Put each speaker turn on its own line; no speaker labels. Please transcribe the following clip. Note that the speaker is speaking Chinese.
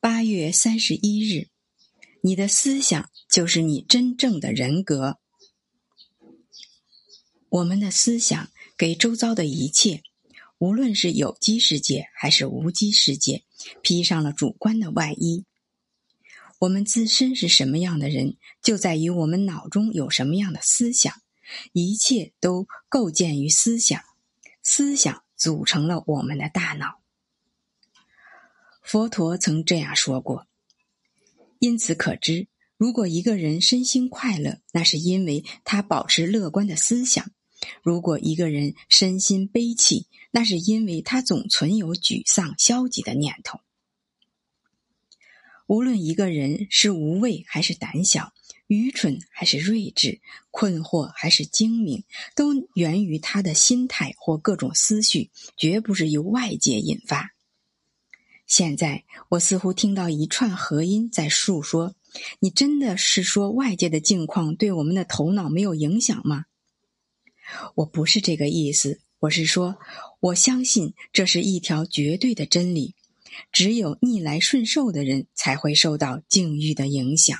八月三十一日，你的思想就是你真正的人格。我们的思想给周遭的一切，无论是有机世界还是无机世界，披上了主观的外衣。我们自身是什么样的人，就在于我们脑中有什么样的思想。一切都构建于思想，思想组成了我们的大脑。佛陀曾这样说过：“因此可知，如果一个人身心快乐，那是因为他保持乐观的思想；如果一个人身心悲戚，那是因为他总存有沮丧、消极的念头。无论一个人是无畏还是胆小，愚蠢还是睿智，困惑还是精明，都源于他的心态或各种思绪，绝不是由外界引发。”现在我似乎听到一串和音在诉说：“你真的是说外界的境况对我们的头脑没有影响吗？”我不是这个意思，我是说，我相信这是一条绝对的真理。只有逆来顺受的人才会受到境遇的影响。